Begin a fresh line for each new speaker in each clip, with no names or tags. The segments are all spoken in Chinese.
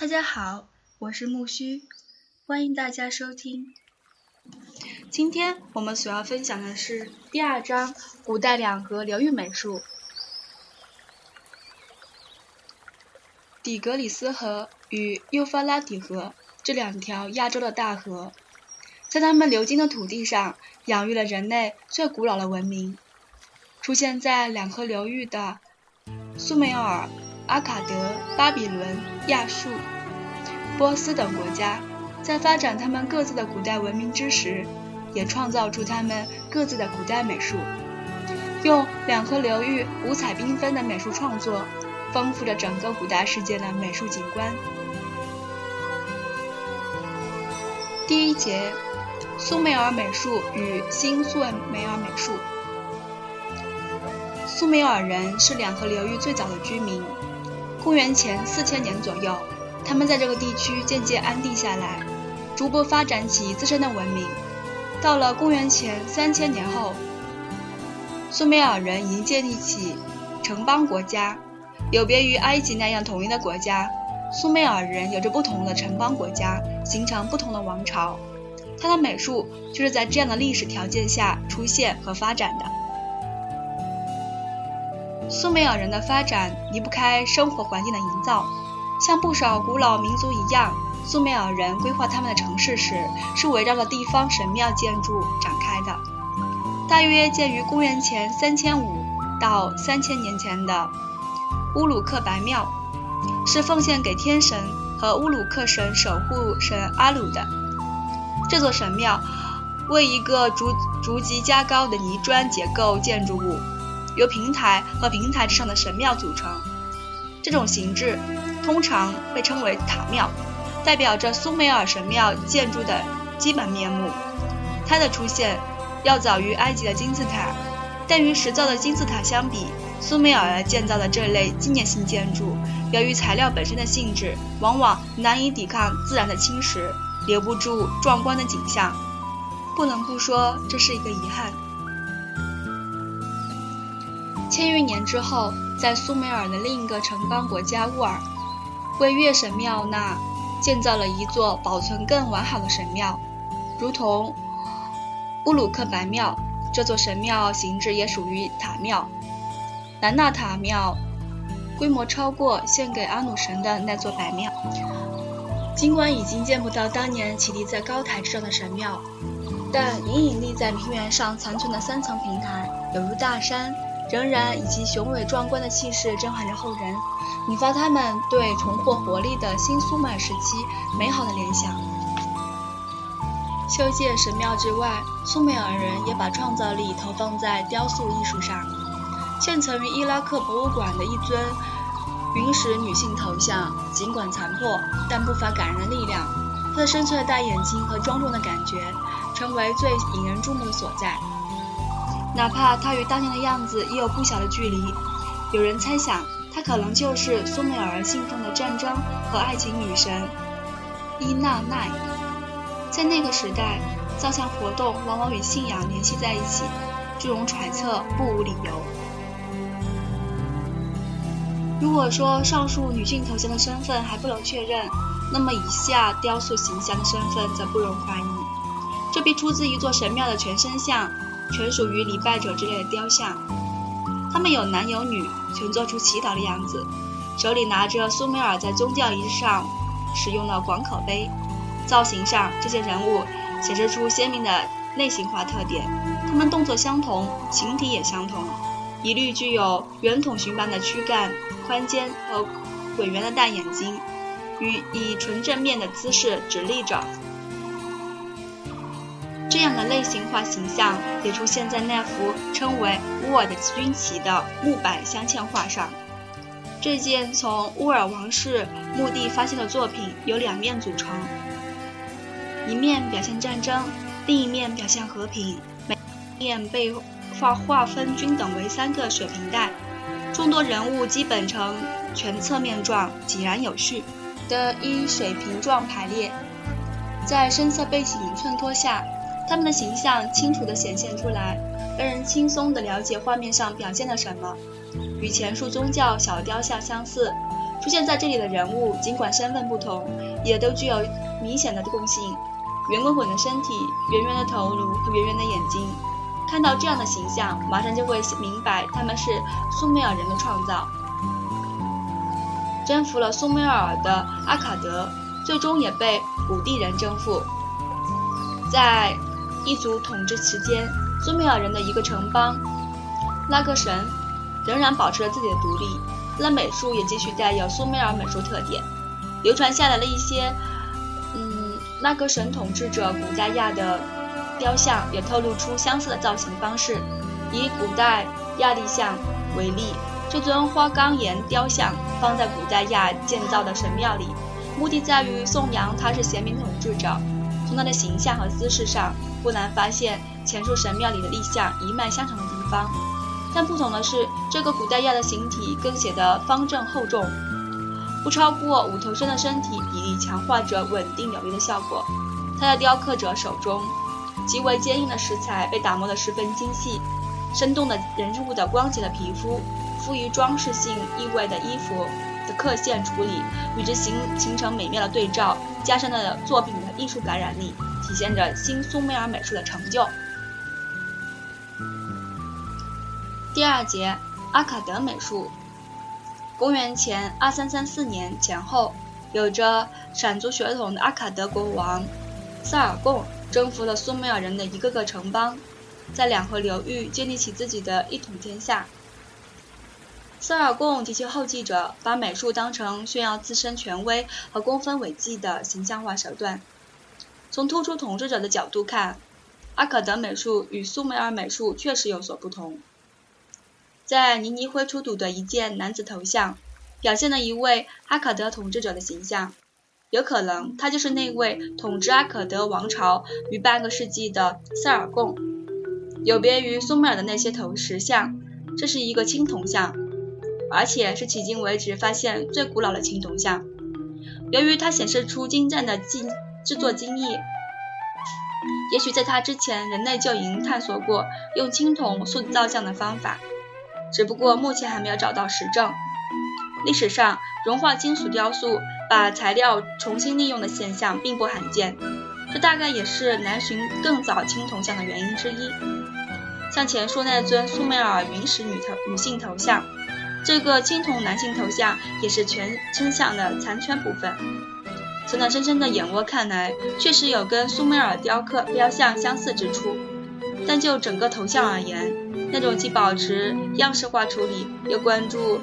大家好，我是木须，欢迎大家收听。今天我们所要分享的是第二章古代两河流域美术。底格里斯河与幼发拉底河这两条亚洲的大河，在它们流经的土地上，养育了人类最古老的文明。出现在两河流域的苏美尔。阿卡德、巴比伦、亚述、波斯等国家，在发展他们各自的古代文明之时，也创造出他们各自的古代美术，用两河流域五彩缤纷的美术创作，丰富着整个古代世界的美术景观。第一节：苏美尔美术与新苏美尔美术。苏美尔人是两河流域最早的居民。公元前四千年左右，他们在这个地区渐渐安定下来，逐步发展起自身的文明。到了公元前三千年后，苏美尔人已经建立起城邦国家。有别于埃及那样统一的国家，苏美尔人有着不同的城邦国家，形成不同的王朝。他的美术就是在这样的历史条件下出现和发展的。苏美尔人的发展离不开生活环境的营造，像不少古老民族一样，苏美尔人规划他们的城市时是围绕着地方神庙建筑展开的。大约建于公元前三千五到三千年前的乌鲁克白庙，是奉献给天神和乌鲁克神守护神阿鲁的。这座神庙为一个逐逐级加高的泥砖结构建筑物。由平台和平台之上的神庙组成，这种形制通常被称为塔庙，代表着苏美尔神庙建筑的基本面目。它的出现要早于埃及的金字塔，但与石造的金字塔相比，苏美尔建造的这类纪念性建筑，由于材料本身的性质，往往难以抵抗自然的侵蚀，留不住壮观的景象。不能不说，这是一个遗憾。千余年之后，在苏美尔的另一个城邦国家乌尔，为月神庙那建造了一座保存更完好的神庙，如同乌鲁克白庙。这座神庙形制也属于塔庙。兰纳塔庙规模超过献给阿努神的那座白庙。尽管已经见不到当年起立在高台之上的神庙，但隐隐立在平原上残存的三层平台，犹如大山。仍然以其雄伟壮观的气势震撼着后人，引发他们对重获活力的新苏美时期美好的联想。修建神庙之外，苏美尔人也把创造力投放在雕塑艺术上。现存于伊拉克博物馆的一尊云石女性头像，尽管残破，但不乏感人的力量。她的深邃的大眼睛和庄重的感觉，成为最引人注目的所在。哪怕他与当年的样子也有不小的距离，有人猜想他可能就是苏美尔人信奉的战争和爱情女神伊娜奈。在那个时代，造像活动往往与信仰联系在一起，这种揣测不无理由。如果说上述女性头像的身份还不能确认，那么以下雕塑形象的身份则不容怀疑，这必出自一座神庙的全身像。全属于礼拜者之类的雕像，他们有男有女，全做出祈祷的样子，手里拿着苏美尔在宗教仪式上使用的广口杯。造型上，这些人物显示出鲜明的类型化特点，他们动作相同，形体也相同，一律具有圆筒形般的躯干、宽肩和滚圆的大眼睛，与以纯正面的姿势直立着。这样的类型化形象也出现在那幅称为乌尔的军旗的木板镶嵌画上。这件从乌尔王室墓地发现的作品由两面组成，一面表现战争，另一面表现和平。每面被划划分均等为三个水平带，众多人物基本呈全侧面状，井然有序的依水平状排列，在深色背景衬托下。他们的形象清楚地显现出来，让人轻松地了解画面上表现了什么。与前述宗教小雕像相似，出现在这里的人物，尽管身份不同，也都具有明显的共性：圆滚滚的身体、圆圆的头颅和圆圆的眼睛。看到这样的形象，马上就会明白他们是苏美尔人的创造。征服了苏美尔的阿卡德，最终也被古地人征服。在一族统治期间，苏美尔人的一个城邦拉格神仍然保持着自己的独立。那美术也继续带有苏美尔美术特点，流传下来了一些，嗯，拉格神统治者古加亚的雕像也透露出相似的造型方式。以古代亚历像为例，这尊花岗岩雕像放在古代亚建造的神庙里，目的在于颂扬他是贤明统治者。从他的形象和姿势上，不难发现前述神庙里的立像一脉相承的地方。但不同的是，这个古代亚的形体更显得方正厚重，不超过五头身的身体比例强化着稳定有力的效果。它的雕刻者手中极为坚硬的石材被打磨得十分精细，生动的人物的光洁的皮肤，富于装饰性意味的衣服的刻线处理，与之形形成美妙的对照，加深了作品的艺术感染力，体现着新苏美尔美术的成就。第二节阿卡德美术，公元前二三三四年前后，有着闪族血统的阿卡德国王萨尔贡征服了苏美尔人的一个个城邦，在两河流域建立起自己的一统天下。萨尔贡及其后继者把美术当成炫耀自身权威和功分伟绩的形象化手段。从突出统治者的角度看，阿卡德美术与苏美尔美术确实有所不同。在尼尼灰出土的一件男子头像，表现了一位阿卡德统治者的形象，有可能他就是那位统治阿卡德王朝逾半个世纪的塞尔贡。有别于苏美尔的那些头石像，这是一个青铜像，而且是迄今为止发现最古老的青铜像。由于它显示出精湛的技制作精艺，也许在它之前，人类就已经探索过用青铜塑造像的方法。只不过目前还没有找到实证。历史上，融化金属雕塑把材料重新利用的现象并不罕见，这大概也是难寻更早青铜像的原因之一。像前述那尊苏美尔原始女头女性头像，这个青铜男性头像也是全身像的残缺部分。从那深深的眼窝看来，确实有跟苏美尔雕刻雕像相似之处，但就整个头像而言，那种既保持样式化处理，又关注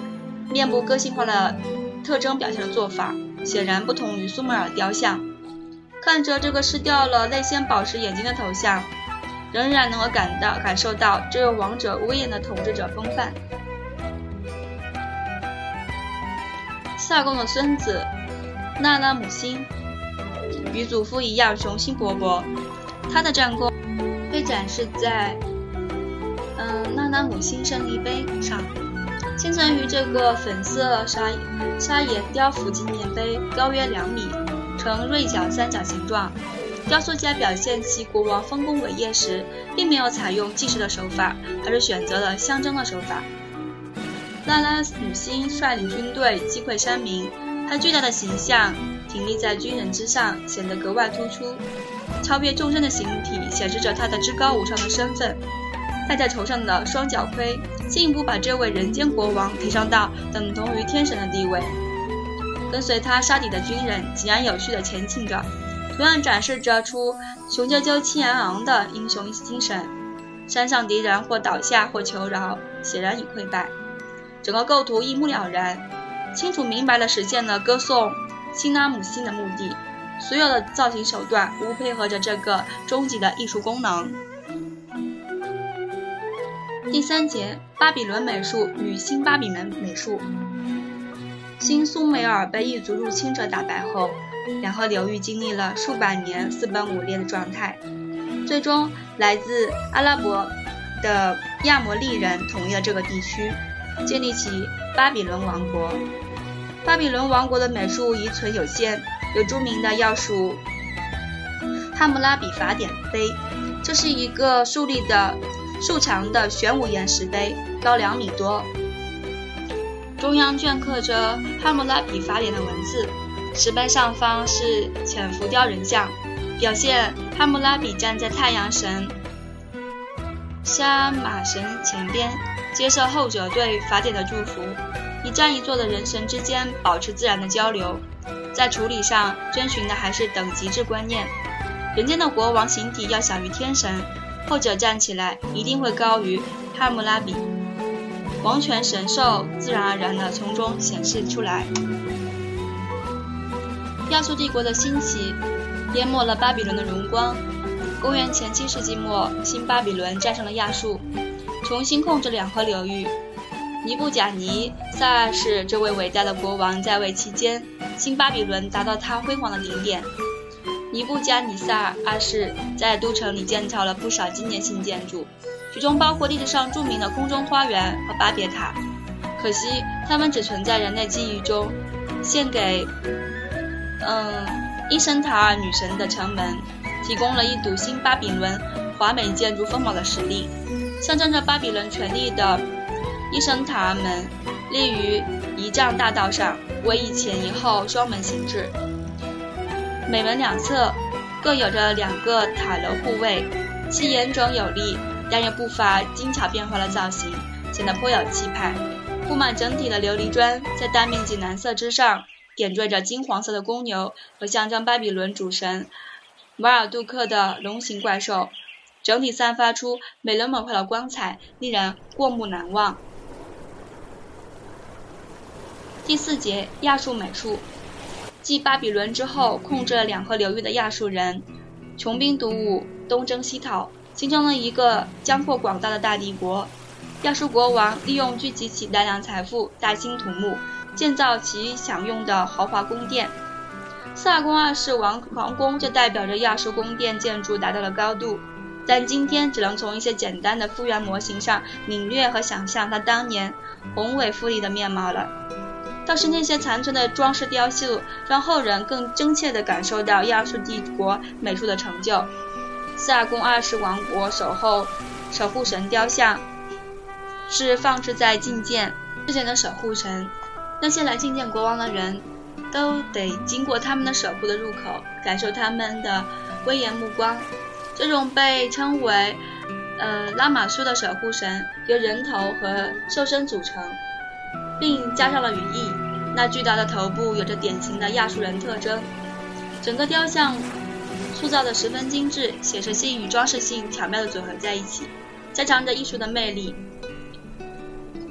面部个性化的特征表现的做法，显然不同于苏美尔雕像。看着这个失掉了泪腺宝石眼睛的头像，仍然能够感到感受到这位王者威严的统治者风范。萨贡的孙子娜拉姆辛与祖父一样雄心勃勃，他的战功被展示在。嗯，娜拉姆星胜利碑上，现存于这个粉色砂砂岩雕斧纪念碑，高约两米，呈锐角三角形状。雕塑家表现其国王丰功伟业时，并没有采用计时的手法，而是选择了象征的手法。纳拉姆星率领军队击溃山民，他巨大的形象挺立在军人之上，显得格外突出。超越众生的形体，显示着他的至高无上的身份。戴在头上的双角盔，进一步把这位人间国王提升到等同于天神的地位。跟随他杀敌的军人井然有序地前进着，同样展示着出雄赳赳气昂昂的英雄精神。山上敌人或倒下或求饶，显然已溃败。整个构图一目了然，清楚明白地实现了歌颂辛拉姆辛的目的。所有的造型手段无配合着这个终极的艺术功能。第三节，巴比伦美术与新巴比伦美术。新苏美尔被异族入侵者打败后，两河流域经历了数百年四分五裂的状态，最终来自阿拉伯的亚摩利人统一了这个地区，建立起巴比伦王国。巴比伦王国的美术遗存有限，有著名的要数汉谟拉比法典碑，这是一个竖立的。竖长的玄武岩石碑，高两米多，中央镌刻着汉谟拉比法典的文字，石碑上方是浅浮雕人像，表现汉谟拉比站在太阳神沙马神前边，接受后者对法典的祝福。一站一坐的人神之间保持自然的交流，在处理上遵循的还是等级制观念。人间的国王形体要小于天神，后者站起来一定会高于哈姆拉比，王权神授自然而然地从中显示出来。亚述帝国的兴起淹没了巴比伦的荣光。公元前七世纪末，新巴比伦战胜了亚述，重新控制两河流域。尼布甲尼撒二世这位伟大的国王在位期间，新巴比伦达到他辉煌的顶点。尼布加尼撒二世在都城里建造了不少纪念性建筑，其中包括历史上著名的空中花园和巴别塔。可惜，它们只存在人类记忆中。献给嗯伊什塔尔女神的城门，提供了一堵新巴比伦华美建筑风貌的实例，象征着巴比伦权力的。伊什塔门立于仪仗大道上，为一前一后双门形制，每门两侧各有着两个塔楼护卫，其严整有力，但又不乏精巧变化的造型，显得颇有气派。铺满整体的琉璃砖，在大面积蓝色之上点缀着金黄色的公牛和象征巴比伦主神马尔杜克的龙形怪兽，整体散发出美轮美奂的光彩，令人过目难忘。第四节亚述美术，继巴比伦之后，控制了两河流域的亚述人，穷兵黩武，东征西讨，形成了一个疆阔广大的大帝国。亚述国王利用聚集起大量财富，大兴土木，建造其享用的豪华宫殿。萨宫二世王皇宫就代表着亚述宫殿建筑达到了高度，但今天只能从一些简单的复原模型上领略和想象它当年宏伟富丽的面貌了。倒是那些残存的装饰雕塑，让后人更真切地感受到亚述帝国美术的成就。萨贡二世王国守候守护神雕像，是放置在觐见之前的守护神。那些来觐见国王的人，都得经过他们的守护的入口，感受他们的威严目光。这种被称为呃拉玛苏的守护神，由人头和兽身组成。并加上了羽翼，那巨大的头部有着典型的亚述人特征。整个雕像塑造的十分精致，写实性与装饰性巧妙的组合在一起，加强着艺术的魅力。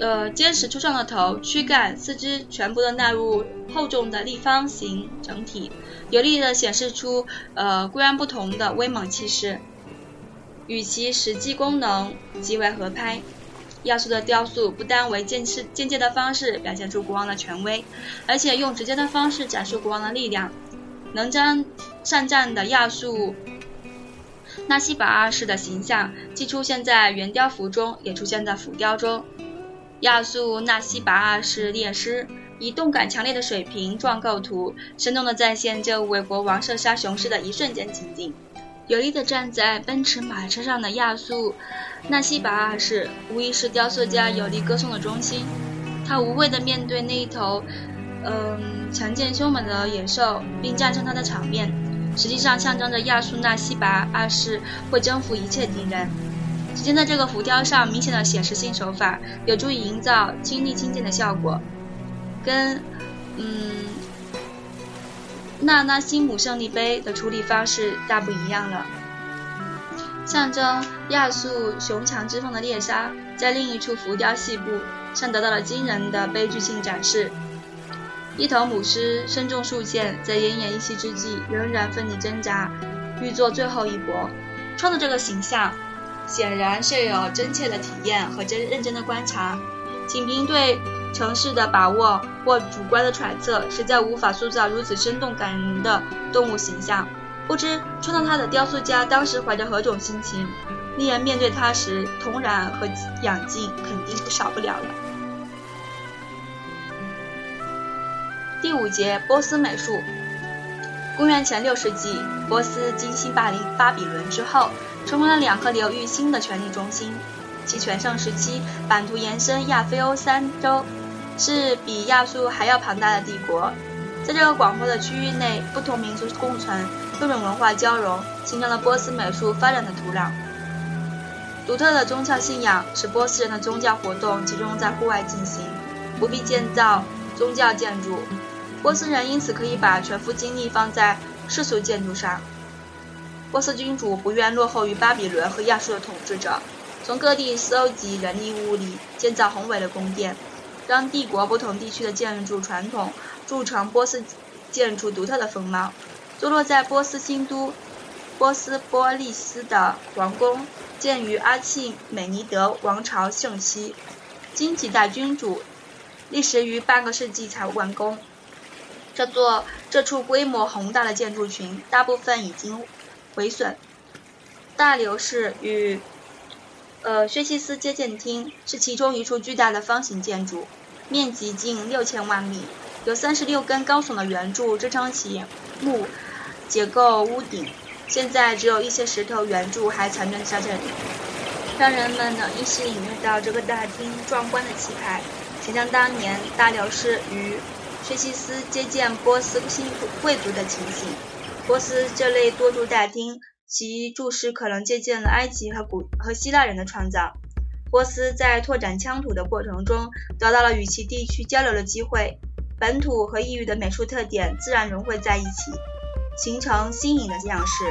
呃，坚实粗壮的头、躯干、四肢全部都纳入厚重的立方形整体，有力地显示出呃截然不同的威猛气势，与其实际功能极为合拍。亚述的雕塑不单为间是间接的方式表现出国王的权威，而且用直接的方式展示国王的力量。能征善战的亚述纳西巴二世的形象，既出现在圆雕符中，也出现在浮雕中。亚述纳西巴二世列师以动感强烈的水平状构图，生动地再现这位国王射杀雄狮的一瞬间情景。有力地站在奔驰马车上的亚述纳西拔二世，无疑是雕塑家有力歌颂的中心。他无畏地面对那一头，嗯，强健凶猛的野兽，并战胜他的场面，实际上象征着亚述纳西拔二世会征服一切敌人。只见在这个浮雕上，明显的写实性手法有助于营造亲历亲见的效果，跟，嗯。纳纳西姆胜利碑的处理方式大不一样了。象征亚述雄强之风的猎杀，在另一处浮雕细部上得到了惊人的悲剧性展示。一头母狮身中数箭，在奄奄一息之际，仍然奋力挣扎，欲做最后一搏。创作这个形象，显然是有真切的体验和真认真的观察。仅凭对。城市的把握或主观的揣测，实在无法塑造如此生动感人的动物形象。不知创造它的雕塑家当时怀着何种心情，令人面对它时，同然和仰敬肯定是少不了了。第五节波斯美术，公元前六世纪，波斯经新巴黎巴比伦之后，成为了两河流域新的权力中心。其全盛时期，版图延伸亚非欧三洲。是比亚述还要庞大的帝国。在这个广阔的区域内，不同民族共存，多种文化交融，形成了波斯美术发展的土壤。独特的宗教信仰使波斯人的宗教活动集中在户外进行，不必建造宗教建筑。波斯人因此可以把全副精力放在世俗建筑上。波斯君主不愿落后于巴比伦和亚述的统治者，从各地搜集人力物力，建造宏伟的宫殿，让帝国不同地区的建筑传统。铸成波斯建筑独特的风貌。坐落在波斯新都波斯波利斯的王宫，建于阿契美尼德王朝盛期，经几代君主，历时于半个世纪才完工。这座这处规模宏大的建筑群，大部分已经毁损。大流士与呃薛西斯接见厅是其中一处巨大的方形建筑，面积近六千万米。有三十六根高耸的圆柱支撑起木结构屋顶，现在只有一些石头圆柱还残存在这里，让人们能依稀领略到这个大厅壮观的气派。想象当年大流士与薛西斯接见波斯新贵族的情形。波斯这类多柱大厅，其柱式可能借鉴了埃及和古和希腊人的创造。波斯在拓展疆土的过程中，得到了与其地区交流的机会。本土和异域的美术特点自然融汇在一起，形成新颖的样式。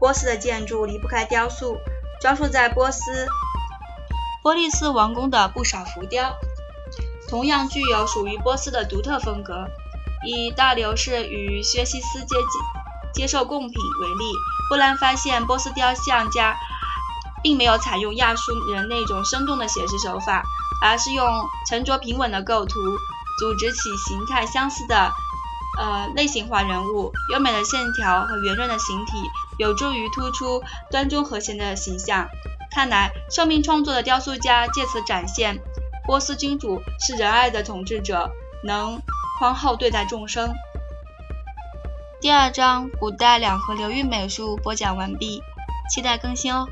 波斯的建筑离不开雕塑，装束在波斯波利斯王宫的不少浮雕，同样具有属于波斯的独特风格。以大流士与薛西斯接接受贡品为例，不难发现波斯雕像家并没有采用亚述人那种生动的写实手法，而是用沉着平稳的构图。组织起形态相似的，呃类型化人物，优美的线条和圆润的形体，有助于突出端庄和谐的形象。看来，受命创作的雕塑家借此展现波斯君主是仁爱的统治者，能宽厚对待众生。第二章古代两河流域美术播讲完毕，期待更新哦。